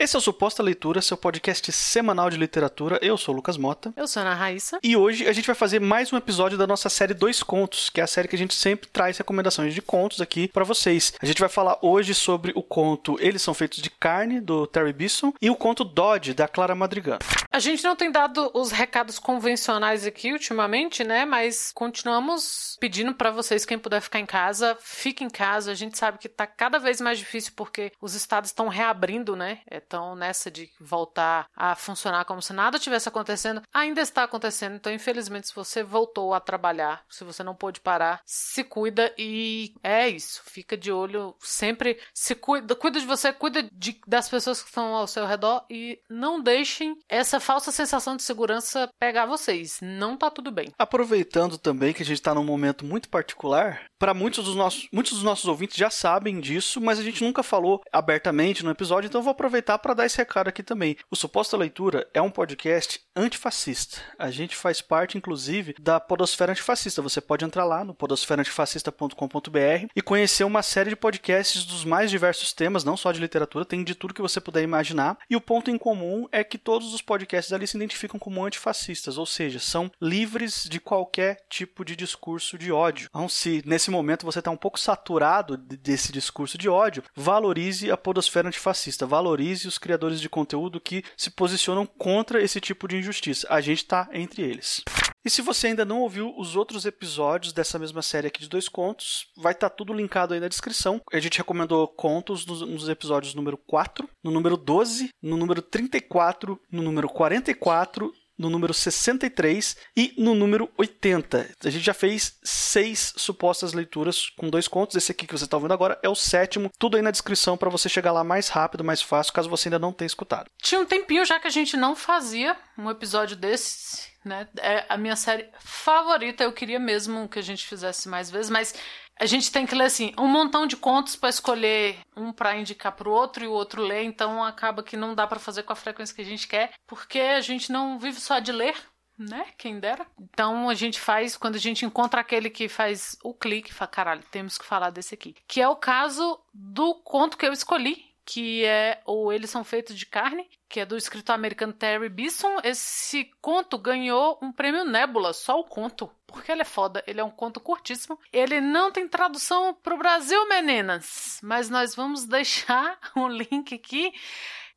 Esse é o Suposta Leitura, seu podcast semanal de literatura. Eu sou o Lucas Mota. Eu sou a Ana Raíssa. E hoje a gente vai fazer mais um episódio da nossa série Dois Contos, que é a série que a gente sempre traz recomendações de contos aqui para vocês. A gente vai falar hoje sobre o conto Eles São Feitos de Carne, do Terry Bisson, e o conto Dodge, da Clara Madrigal. A gente não tem dado os recados convencionais aqui ultimamente, né? Mas continuamos pedindo para vocês, quem puder ficar em casa, fique em casa. A gente sabe que tá cada vez mais difícil porque os estados estão reabrindo, né? Estão nessa de voltar a funcionar como se nada tivesse acontecendo. Ainda está acontecendo, então infelizmente se você voltou a trabalhar, se você não pôde parar, se cuida e é isso. Fica de olho sempre, se cuida, cuida de você, cuida de, das pessoas que estão ao seu redor e não deixem essa falsa sensação de segurança pegar vocês. Não tá tudo bem. Aproveitando também que a gente está num momento muito particular, para muitos dos nossos, muitos dos nossos ouvintes já sabem disso, mas a gente nunca falou abertamente no episódio, então eu vou aproveitar para dar esse recado aqui também. O Suposta Leitura é um podcast antifascista. A gente faz parte, inclusive, da Podosfera Antifascista. Você pode entrar lá no podosferaantifascista.com.br e conhecer uma série de podcasts dos mais diversos temas, não só de literatura, tem de tudo que você puder imaginar. E o ponto em comum é que todos os podcasts ali se identificam como antifascistas, ou seja, são livres de qualquer tipo de discurso de ódio. Então, se nesse momento você está um pouco saturado desse discurso de ódio, valorize a Podosfera Antifascista, valorize os criadores de conteúdo que se posicionam contra esse tipo de injustiça. A gente está entre eles. E se você ainda não ouviu os outros episódios dessa mesma série aqui de dois contos, vai estar tá tudo linkado aí na descrição. A gente recomendou contos nos, episódios número 4, no número 12, no número 34, no número 44 no número 63 e no número 80. A gente já fez seis supostas leituras com dois contos. Esse aqui que você está ouvindo agora é o sétimo. Tudo aí na descrição para você chegar lá mais rápido, mais fácil, caso você ainda não tenha escutado. Tinha um tempinho já que a gente não fazia um episódio desses. Né? É a minha série favorita. Eu queria mesmo que a gente fizesse mais vezes, mas a gente tem que ler assim um montão de contos para escolher um para indicar para o outro e o outro ler, então acaba que não dá para fazer com a frequência que a gente quer, porque a gente não vive só de ler, né? Quem dera. Então a gente faz, quando a gente encontra aquele que faz o clique, fala, caralho, temos que falar desse aqui. Que é o caso do conto que eu escolhi, que é o Eles São Feitos de Carne, que é do escritor americano Terry Bisson. Esse conto ganhou um prêmio Nebula, só o conto, porque ele é foda, ele é um conto curtíssimo. Ele não tem tradução para o Brasil, meninas, mas nós vamos deixar um link aqui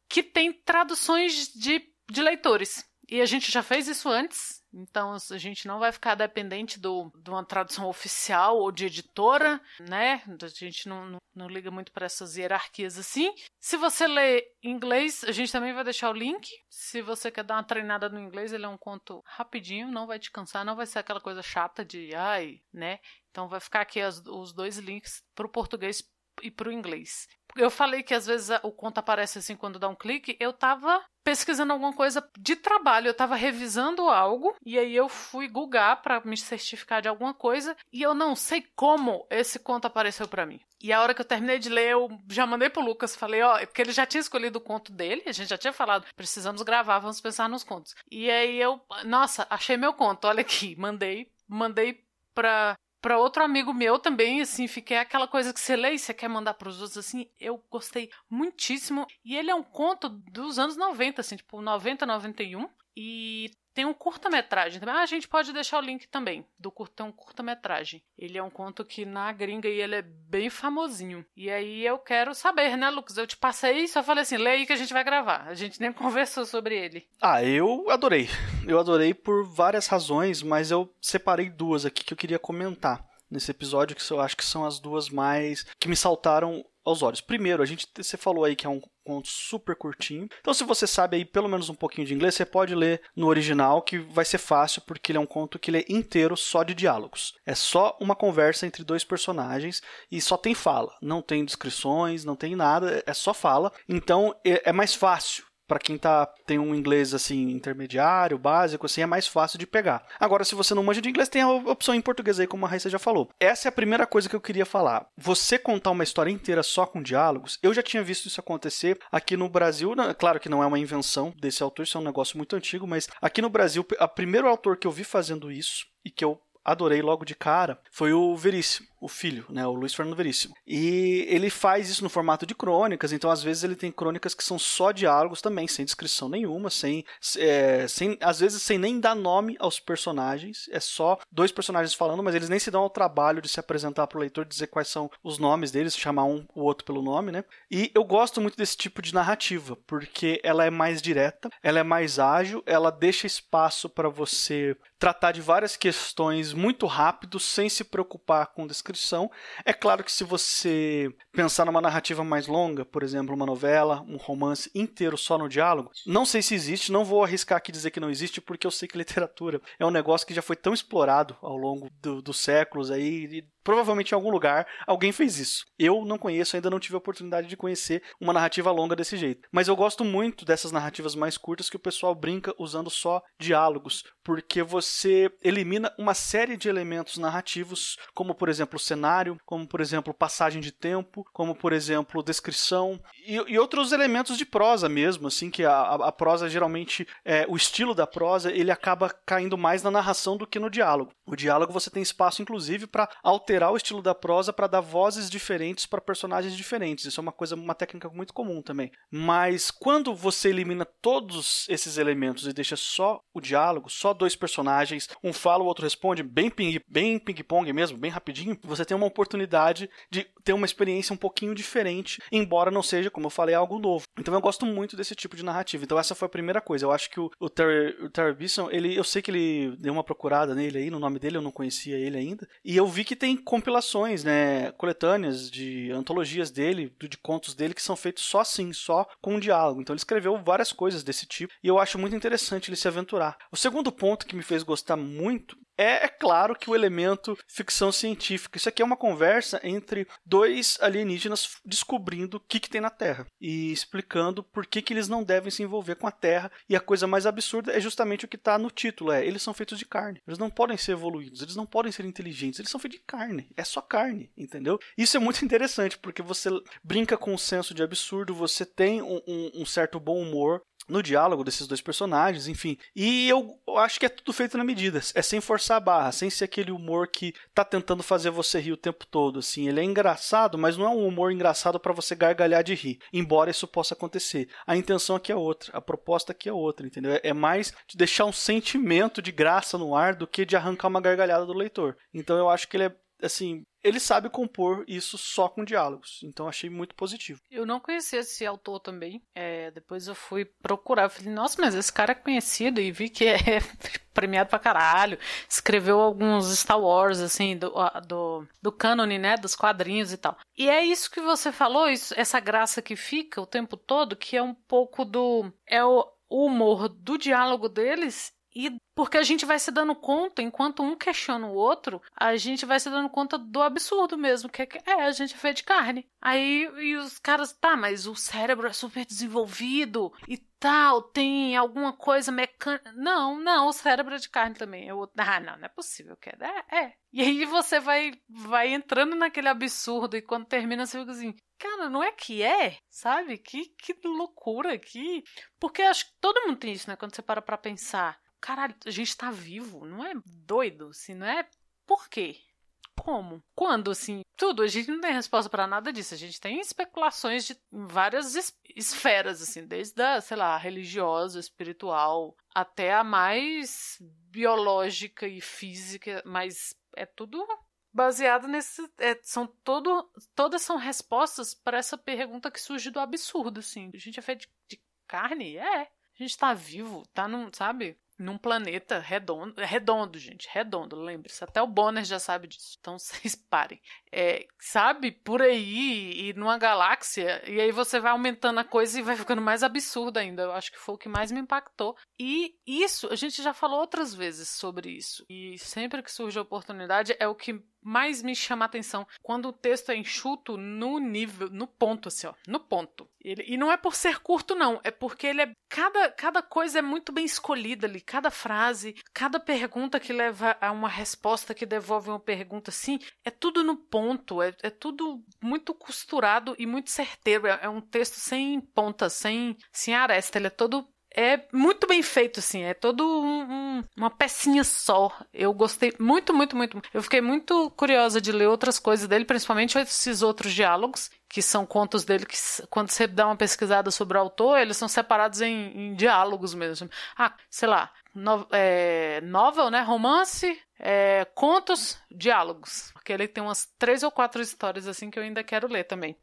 que tem traduções de, de leitores. E a gente já fez isso antes, então a gente não vai ficar dependente do, de uma tradução oficial ou de editora, né? A gente não, não, não liga muito para essas hierarquias assim. Se você lê inglês, a gente também vai deixar o link. Se você quer dar uma treinada no inglês, ele é um conto rapidinho, não vai te cansar, não vai ser aquela coisa chata de ai, né? Então vai ficar aqui as, os dois links para o português e para o inglês. Eu falei que às vezes o conto aparece assim quando dá um clique. Eu tava pesquisando alguma coisa de trabalho, eu tava revisando algo e aí eu fui googar para me certificar de alguma coisa e eu não sei como esse conto apareceu para mim. E a hora que eu terminei de ler, eu já mandei pro Lucas, falei, ó, porque ele já tinha escolhido o conto dele, a gente já tinha falado, precisamos gravar, vamos pensar nos contos. E aí eu, nossa, achei meu conto, olha aqui, mandei, mandei pra para outro amigo meu também, assim, fiquei aquela coisa que você lê e você quer mandar para os outros, assim, eu gostei muitíssimo. E ele é um conto dos anos 90, assim, tipo 90, 91. E tem um curta-metragem também. Ah, a gente pode deixar o link também do curta, tem um curta-metragem. Ele é um conto que na gringa e ele é bem famosinho. E aí eu quero saber, né, Lucas? Eu te passei e só falei assim, lê aí que a gente vai gravar. A gente nem conversou sobre ele. Ah, eu adorei. Eu adorei por várias razões, mas eu separei duas aqui que eu queria comentar nesse episódio que eu acho que são as duas mais que me saltaram aos olhos. Primeiro, a gente você falou aí que é um conto super curtinho. Então, se você sabe aí pelo menos um pouquinho de inglês, você pode ler no original, que vai ser fácil, porque ele é um conto que ele é inteiro só de diálogos. É só uma conversa entre dois personagens e só tem fala. Não tem descrições, não tem nada, é só fala. Então, é, é mais fácil para quem tá tem um inglês assim intermediário, básico, assim é mais fácil de pegar. Agora, se você não manja de inglês, tem a opção em português aí, como a Raíssa já falou. Essa é a primeira coisa que eu queria falar. Você contar uma história inteira só com diálogos, eu já tinha visto isso acontecer aqui no Brasil. Claro que não é uma invenção desse autor, isso é um negócio muito antigo, mas aqui no Brasil, o primeiro autor que eu vi fazendo isso e que eu adorei logo de cara foi o Veríssimo. O filho, né, o Luiz Fernando Veríssimo. E ele faz isso no formato de crônicas, então às vezes ele tem crônicas que são só diálogos também, sem descrição nenhuma, sem, é, sem às vezes sem nem dar nome aos personagens, é só dois personagens falando, mas eles nem se dão ao trabalho de se apresentar para o leitor, dizer quais são os nomes deles, chamar um o outro pelo nome, né? E eu gosto muito desse tipo de narrativa, porque ela é mais direta, ela é mais ágil, ela deixa espaço para você tratar de várias questões muito rápido, sem se preocupar com descrição. É claro que se você pensar numa narrativa mais longa, por exemplo, uma novela, um romance inteiro só no diálogo, não sei se existe, não vou arriscar aqui dizer que não existe, porque eu sei que literatura é um negócio que já foi tão explorado ao longo do, dos séculos aí, Provavelmente em algum lugar alguém fez isso. Eu não conheço, ainda não tive a oportunidade de conhecer uma narrativa longa desse jeito. Mas eu gosto muito dessas narrativas mais curtas que o pessoal brinca usando só diálogos, porque você elimina uma série de elementos narrativos, como por exemplo cenário, como por exemplo passagem de tempo, como por exemplo descrição e, e outros elementos de prosa mesmo, assim que a, a prosa geralmente é, o estilo da prosa ele acaba caindo mais na narração do que no diálogo. O diálogo você tem espaço inclusive para alterar alterar o estilo da prosa para dar vozes diferentes para personagens diferentes. Isso é uma coisa, uma técnica muito comum também. Mas quando você elimina todos esses elementos e deixa só o diálogo, só dois personagens, um fala, o outro responde, bem ping, bem ping-pong mesmo, bem rapidinho, você tem uma oportunidade de ter uma experiência um pouquinho diferente, embora não seja, como eu falei, algo novo. Então eu gosto muito desse tipo de narrativa. Então essa foi a primeira coisa. Eu acho que o, o Terry, o Terry Bisson, ele, eu sei que ele deu uma procurada nele aí, no nome dele, eu não conhecia ele ainda, e eu vi que tem compilações, né, coletâneas de antologias dele, de contos dele que são feitos só assim, só com um diálogo. Então ele escreveu várias coisas desse tipo e eu acho muito interessante ele se aventurar. O segundo ponto que me fez gostar muito é, é, claro que o elemento ficção científica. Isso aqui é uma conversa entre dois alienígenas descobrindo o que, que tem na Terra e explicando por que, que eles não devem se envolver com a Terra. E a coisa mais absurda é justamente o que está no título: é eles são feitos de carne. Eles não podem ser evoluídos, eles não podem ser inteligentes, eles são feitos de carne. É só carne, entendeu? Isso é muito interessante porque você brinca com o senso de absurdo, você tem um, um, um certo bom humor, no diálogo desses dois personagens, enfim. E eu acho que é tudo feito na medida. É sem forçar a barra, sem ser aquele humor que tá tentando fazer você rir o tempo todo, assim. Ele é engraçado, mas não é um humor engraçado para você gargalhar de rir, embora isso possa acontecer. A intenção aqui é outra, a proposta aqui é outra, entendeu? É mais de deixar um sentimento de graça no ar do que de arrancar uma gargalhada do leitor. Então eu acho que ele é assim, ele sabe compor isso só com diálogos. Então achei muito positivo. Eu não conhecia esse autor também. É, depois eu fui procurar. Falei, nossa, mas esse cara é conhecido e vi que é premiado pra caralho. Escreveu alguns Star Wars, assim, do, do, do cânone, né? Dos quadrinhos e tal. E é isso que você falou, isso, essa graça que fica o tempo todo, que é um pouco do. É o humor do diálogo deles e porque a gente vai se dando conta, enquanto um questiona o outro, a gente vai se dando conta do absurdo mesmo, que é, é a gente é feito de carne. Aí e os caras, tá, mas o cérebro é super desenvolvido e tal, tem alguma coisa mecânica. Não, não, o cérebro é de carne também. Eu, ah, não, não é possível, que é, é. E aí você vai vai entrando naquele absurdo e quando termina você fica assim, cara, não é que é, sabe? Que, que loucura aqui. Porque acho que todo mundo tem isso, né? Quando você para pra pensar caralho, a gente tá vivo, não é doido, assim, não é por quê? Como? Quando, assim, tudo, a gente não tem resposta para nada disso. A gente tem especulações de várias es esferas, assim, desde a, sei lá, religiosa, espiritual, até a mais biológica e física, mas é tudo baseado nesse. É, são todo, todas são respostas para essa pergunta que surge do absurdo, assim. A gente é feito de, de carne? É. A gente tá vivo, tá num, sabe? Num planeta redondo, redondo, gente, redondo, lembre-se, até o Bonner já sabe disso, então vocês parem. É, sabe, por aí e numa galáxia, e aí você vai aumentando a coisa e vai ficando mais absurda ainda. Eu acho que foi o que mais me impactou. E isso, a gente já falou outras vezes sobre isso, e sempre que surge a oportunidade é o que mais me chama a atenção quando o texto é enxuto no nível, no ponto, assim, ó, no ponto. Ele, e não é por ser curto, não, é porque ele é. Cada, cada coisa é muito bem escolhida ali, cada frase, cada pergunta que leva a uma resposta que devolve uma pergunta, assim, é tudo no ponto, é, é tudo muito costurado e muito certeiro. É, é um texto sem ponta, sem, sem aresta, ele é todo é muito bem feito, assim. É todo um, um, uma pecinha só. Eu gostei muito, muito, muito. Eu fiquei muito curiosa de ler outras coisas dele, principalmente esses outros diálogos, que são contos dele que, quando você dá uma pesquisada sobre o autor, eles são separados em, em diálogos mesmo. Ah, sei lá, no, é, novel, né? Romance, é, contos, diálogos. Porque ele tem umas três ou quatro histórias assim que eu ainda quero ler também.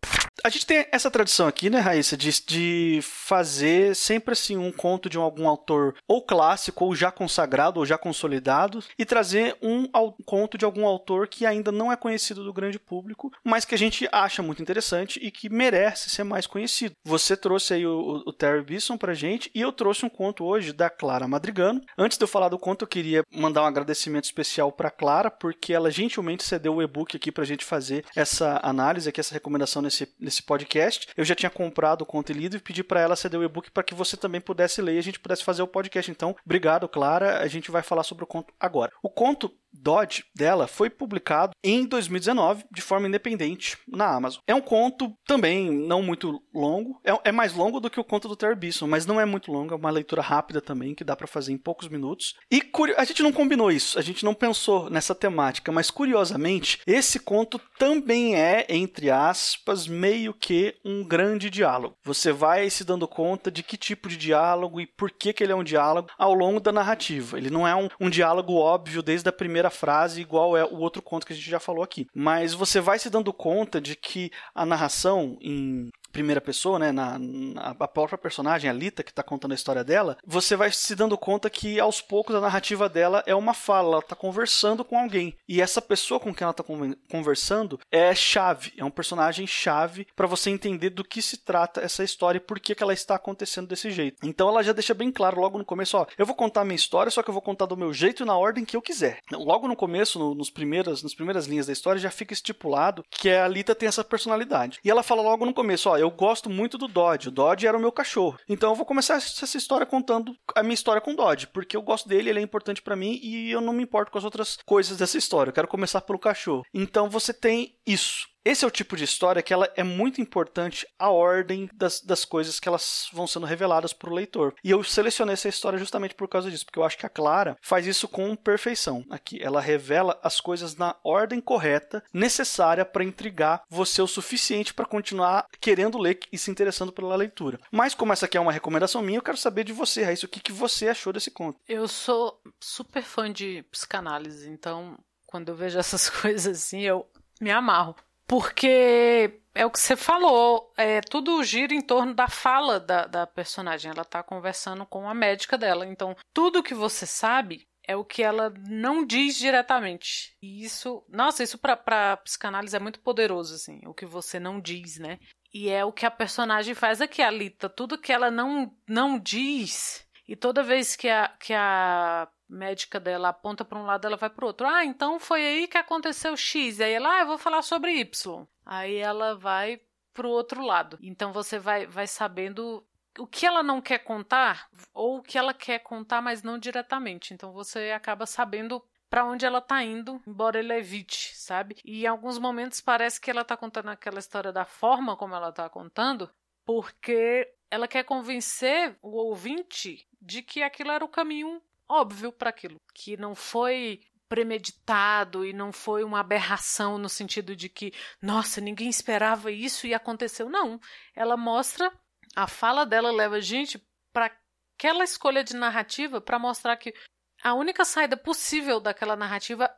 A gente tem essa tradição aqui, né, Raíssa, de, de fazer sempre assim um conto de algum autor ou clássico, ou já consagrado, ou já consolidado, e trazer um conto de algum autor que ainda não é conhecido do grande público, mas que a gente acha muito interessante e que merece ser mais conhecido. Você trouxe aí o, o Terry Bisson pra gente, e eu trouxe um conto hoje da Clara Madrigano. Antes de eu falar do conto, eu queria mandar um agradecimento especial para Clara, porque ela gentilmente cedeu o e-book aqui pra gente fazer essa análise, aqui, essa recomendação nesse podcast. Eu já tinha comprado o conto e lido e pedi para ela ceder o e-book para que você também pudesse ler e a gente pudesse fazer o podcast. Então, obrigado, Clara. A gente vai falar sobre o conto agora. O conto Dodge dela foi publicado em 2019 de forma independente na Amazon. É um conto também não muito longo, é, é mais longo do que o conto do Terry Bisson, mas não é muito longo, é uma leitura rápida também que dá para fazer em poucos minutos. E a gente não combinou isso, a gente não pensou nessa temática, mas curiosamente esse conto também é entre aspas meio que um grande diálogo. Você vai se dando conta de que tipo de diálogo e por que que ele é um diálogo ao longo da narrativa. Ele não é um, um diálogo óbvio desde a primeira primeira frase, igual é o outro conto que a gente já falou aqui. Mas você vai se dando conta de que a narração em primeira pessoa, né, na, na a própria personagem, a Lita, que está contando a história dela, você vai se dando conta que aos poucos a narrativa dela é uma fala, ela está conversando com alguém. E essa pessoa com quem ela está conversando é chave, é um personagem chave para você entender do que se trata essa história e por que, que ela está acontecendo desse jeito. Então ela já deixa bem claro logo no começo, ó, eu vou contar minha história, só que eu vou contar do meu jeito e na ordem que eu quiser. Logo no começo, no, nos primeiras, nas primeiras linhas da história, já fica estipulado que a Lita tem essa personalidade. E ela fala logo no começo, ó, eu gosto muito do Dodge. O Dodge era o meu cachorro. Então eu vou começar essa história contando a minha história com o Dodge, porque eu gosto dele, ele é importante para mim e eu não me importo com as outras coisas dessa história. Eu quero começar pelo cachorro. Então você tem isso. Esse é o tipo de história que ela é muito importante a ordem das, das coisas que elas vão sendo reveladas para o leitor. E eu selecionei essa história justamente por causa disso, porque eu acho que a Clara faz isso com perfeição. Aqui, ela revela as coisas na ordem correta, necessária para intrigar você o suficiente para continuar querendo ler e se interessando pela leitura. Mas como essa aqui é uma recomendação minha, eu quero saber de você, Raíssa, o que, que você achou desse conto. Eu sou super fã de psicanálise, então quando eu vejo essas coisas assim, eu me amarro. Porque é o que você falou, é, tudo gira em torno da fala da, da personagem. Ela está conversando com a médica dela. Então, tudo que você sabe é o que ela não diz diretamente. E isso, nossa, isso para psicanálise é muito poderoso, assim, o que você não diz, né? E é o que a personagem faz aqui, a Lita. Tudo que ela não, não diz. E toda vez que a, que a médica dela aponta para um lado, ela vai para o outro. Ah, então foi aí que aconteceu X. E aí ela, ah, eu vou falar sobre Y. Aí ela vai para o outro lado. Então você vai, vai sabendo o que ela não quer contar ou o que ela quer contar, mas não diretamente. Então você acaba sabendo para onde ela tá indo, embora ele evite, sabe? E em alguns momentos parece que ela tá contando aquela história da forma como ela tá contando, porque ela quer convencer o ouvinte de que aquilo era o caminho óbvio para aquilo, que não foi premeditado e não foi uma aberração no sentido de que, nossa, ninguém esperava isso e aconteceu. Não, ela mostra, a fala dela leva a gente para aquela escolha de narrativa para mostrar que a única saída possível daquela narrativa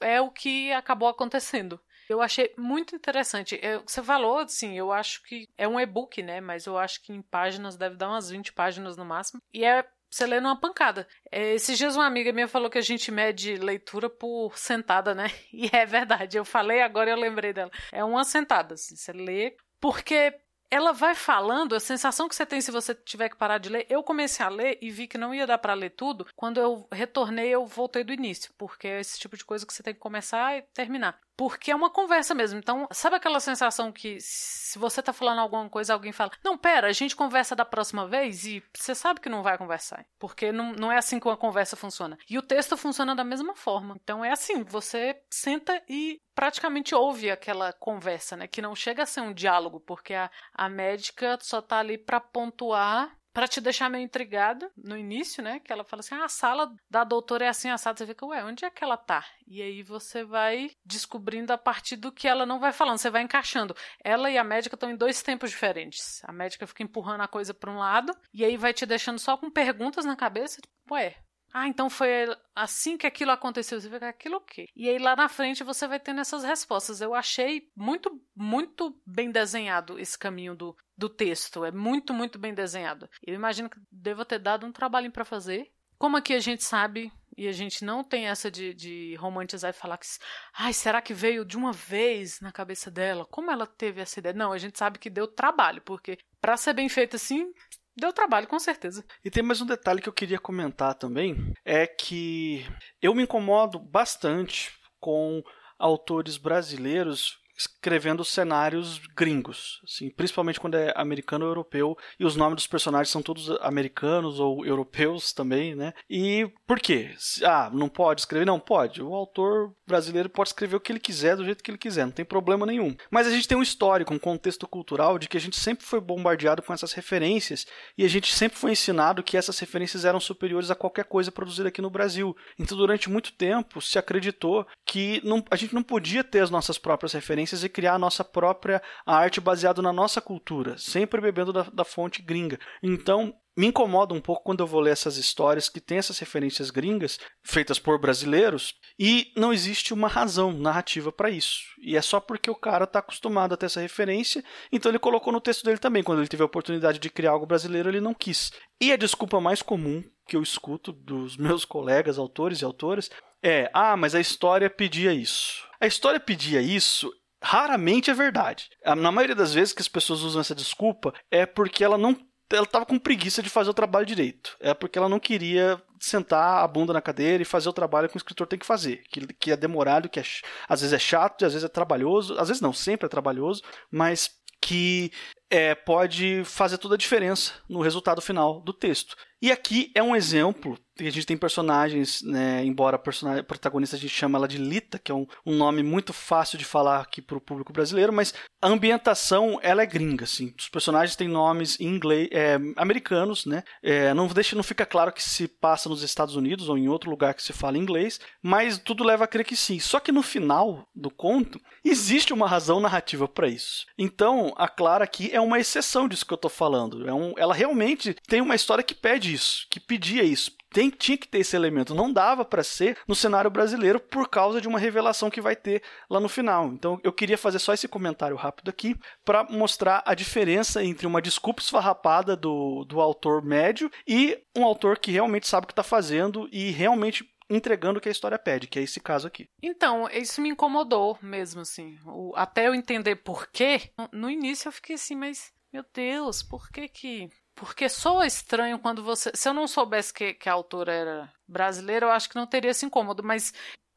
é o que acabou acontecendo. Eu achei muito interessante. Eu, você falou, assim, eu acho que é um e-book, né? Mas eu acho que em páginas deve dar umas 20 páginas no máximo. E é você lê numa pancada. É, esses dias uma amiga minha falou que a gente mede leitura por sentada, né? E é verdade. Eu falei agora eu lembrei dela. É uma sentada, assim, você lê. Porque ela vai falando, a sensação que você tem se você tiver que parar de ler. Eu comecei a ler e vi que não ia dar para ler tudo. Quando eu retornei, eu voltei do início, porque é esse tipo de coisa que você tem que começar e terminar. Porque é uma conversa mesmo. Então, sabe aquela sensação que se você tá falando alguma coisa, alguém fala: Não, pera, a gente conversa da próxima vez e você sabe que não vai conversar. Porque não, não é assim que uma conversa funciona. E o texto funciona da mesma forma. Então é assim: você senta e praticamente ouve aquela conversa, né? Que não chega a ser um diálogo, porque a, a médica só tá ali para pontuar para te deixar meio intrigado no início, né? Que ela fala assim: ah, a sala da doutora é assim assada. Você fica, ué, onde é que ela tá? E aí você vai descobrindo a partir do que ela não vai falando, você vai encaixando. Ela e a médica estão em dois tempos diferentes. A médica fica empurrando a coisa para um lado e aí vai te deixando só com perguntas na cabeça, tipo, ué, ah, então foi assim que aquilo aconteceu. Você fica, aquilo o quê? E aí lá na frente você vai tendo essas respostas. Eu achei muito, muito bem desenhado esse caminho do, do texto. É muito, muito bem desenhado. Eu imagino que devo ter dado um trabalhinho para fazer. Como aqui a gente sabe, e a gente não tem essa de, de romantizar e falar que, ai, será que veio de uma vez na cabeça dela? Como ela teve essa ideia? Não, a gente sabe que deu trabalho, porque para ser bem feito assim, Deu trabalho, com certeza. E tem mais um detalhe que eu queria comentar também: é que eu me incomodo bastante com autores brasileiros escrevendo cenários gringos, assim, principalmente quando é americano ou europeu, e os nomes dos personagens são todos americanos ou europeus também, né? E por quê? Ah, não pode escrever? Não, pode. O autor brasileiro pode escrever o que ele quiser, do jeito que ele quiser, não tem problema nenhum. Mas a gente tem um histórico, um contexto cultural de que a gente sempre foi bombardeado com essas referências e a gente sempre foi ensinado que essas referências eram superiores a qualquer coisa produzida aqui no Brasil. Então, durante muito tempo, se acreditou que não, a gente não podia ter as nossas próprias referências referências e criar a nossa própria arte baseado na nossa cultura, sempre bebendo da, da fonte gringa. Então, me incomoda um pouco quando eu vou ler essas histórias que têm essas referências gringas feitas por brasileiros e não existe uma razão narrativa para isso. E é só porque o cara está acostumado a ter essa referência, então ele colocou no texto dele também. Quando ele teve a oportunidade de criar algo brasileiro, ele não quis. E a desculpa mais comum que eu escuto dos meus colegas, autores e autoras, é: ah, mas a história pedia isso. A história pedia isso raramente é verdade. Na maioria das vezes que as pessoas usam essa desculpa é porque ela não ela estava com preguiça de fazer o trabalho direito. É porque ela não queria sentar a bunda na cadeira e fazer o trabalho que o escritor tem que fazer, que, que é demorado, que é, às vezes é chato, às vezes é trabalhoso, às vezes não, sempre é trabalhoso, mas que é, pode fazer toda a diferença no resultado final do texto. E aqui é um exemplo a gente tem personagens, né, embora a personagem, protagonista a gente chama ela de Lita, que é um, um nome muito fácil de falar aqui para o público brasileiro, mas a ambientação ela é gringa, assim. Os personagens têm nomes em inglês, é, americanos, né? É, não deixa, não fica claro que se passa nos Estados Unidos ou em outro lugar que se fala inglês, mas tudo leva a crer que sim. Só que no final do conto existe uma razão narrativa para isso. Então a Clara aqui é uma exceção disso que eu estou falando. É um, ela realmente tem uma história que pede isso, que pedia isso tem, tinha que ter esse elemento. Não dava para ser no cenário brasileiro por causa de uma revelação que vai ter lá no final. Então eu queria fazer só esse comentário rápido aqui para mostrar a diferença entre uma desculpa esfarrapada do, do autor médio e um autor que realmente sabe o que está fazendo e realmente entregando o que a história pede, que é esse caso aqui. Então, isso me incomodou mesmo, assim. O, até eu entender por quê, no início eu fiquei assim, mas, meu Deus, por que que porque soa estranho quando você. Se eu não soubesse que, que a autora era brasileira, eu acho que não teria esse incômodo, mas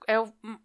é,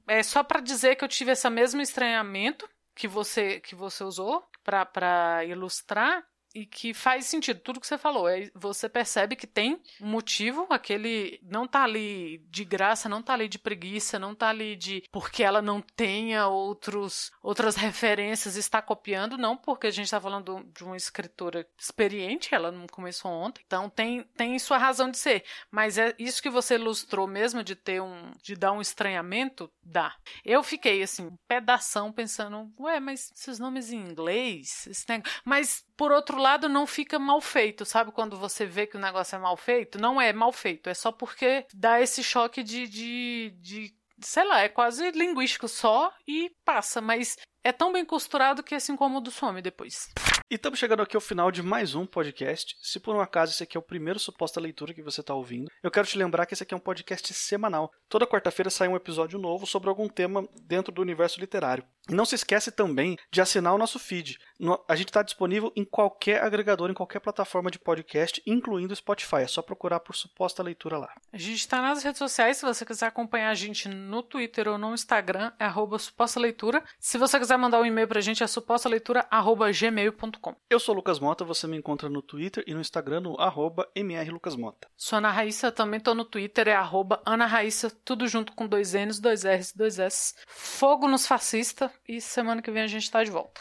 é só para dizer que eu tive esse mesmo estranhamento que você que você usou para ilustrar e que faz sentido tudo que você falou. É, você percebe que tem um motivo, aquele não tá ali de graça, não tá ali de preguiça, não tá ali de porque ela não tenha outros outras referências, está copiando, não porque a gente está falando de uma escritora experiente, ela não começou ontem. Então tem tem sua razão de ser, mas é isso que você ilustrou mesmo de ter um de dar um estranhamento, dá. Eu fiquei assim, um pedação pensando, ué, mas esses nomes em inglês, esse negócio, mas por outro lado, não fica mal feito, sabe? Quando você vê que o negócio é mal feito, não é mal feito, é só porque dá esse choque de, de, de sei lá, é quase linguístico só e passa, mas é tão bem costurado que esse incômodo some depois. E estamos chegando aqui ao final de mais um podcast. Se por um acaso esse aqui é o primeiro suposta leitura que você está ouvindo, eu quero te lembrar que esse aqui é um podcast semanal. Toda quarta-feira sai um episódio novo sobre algum tema dentro do universo literário. E não se esquece também de assinar o nosso feed. A gente está disponível em qualquer agregador, em qualquer plataforma de podcast, incluindo o Spotify. É só procurar por suposta leitura lá. A gente está nas redes sociais. Se você quiser acompanhar a gente no Twitter ou no Instagram, é suposta leitura. Se você quiser mandar um e-mail para a gente, é supostaleitura.gmail.com. Eu sou o Lucas Mota, você me encontra no Twitter e no Instagram no arroba mrlucasmota. Sou Ana Raíssa, também estou no Twitter, é arroba Ana Raíssa, tudo junto com dois N's, dois R's, dois S. Fogo nos fascista e semana que vem a gente está de volta.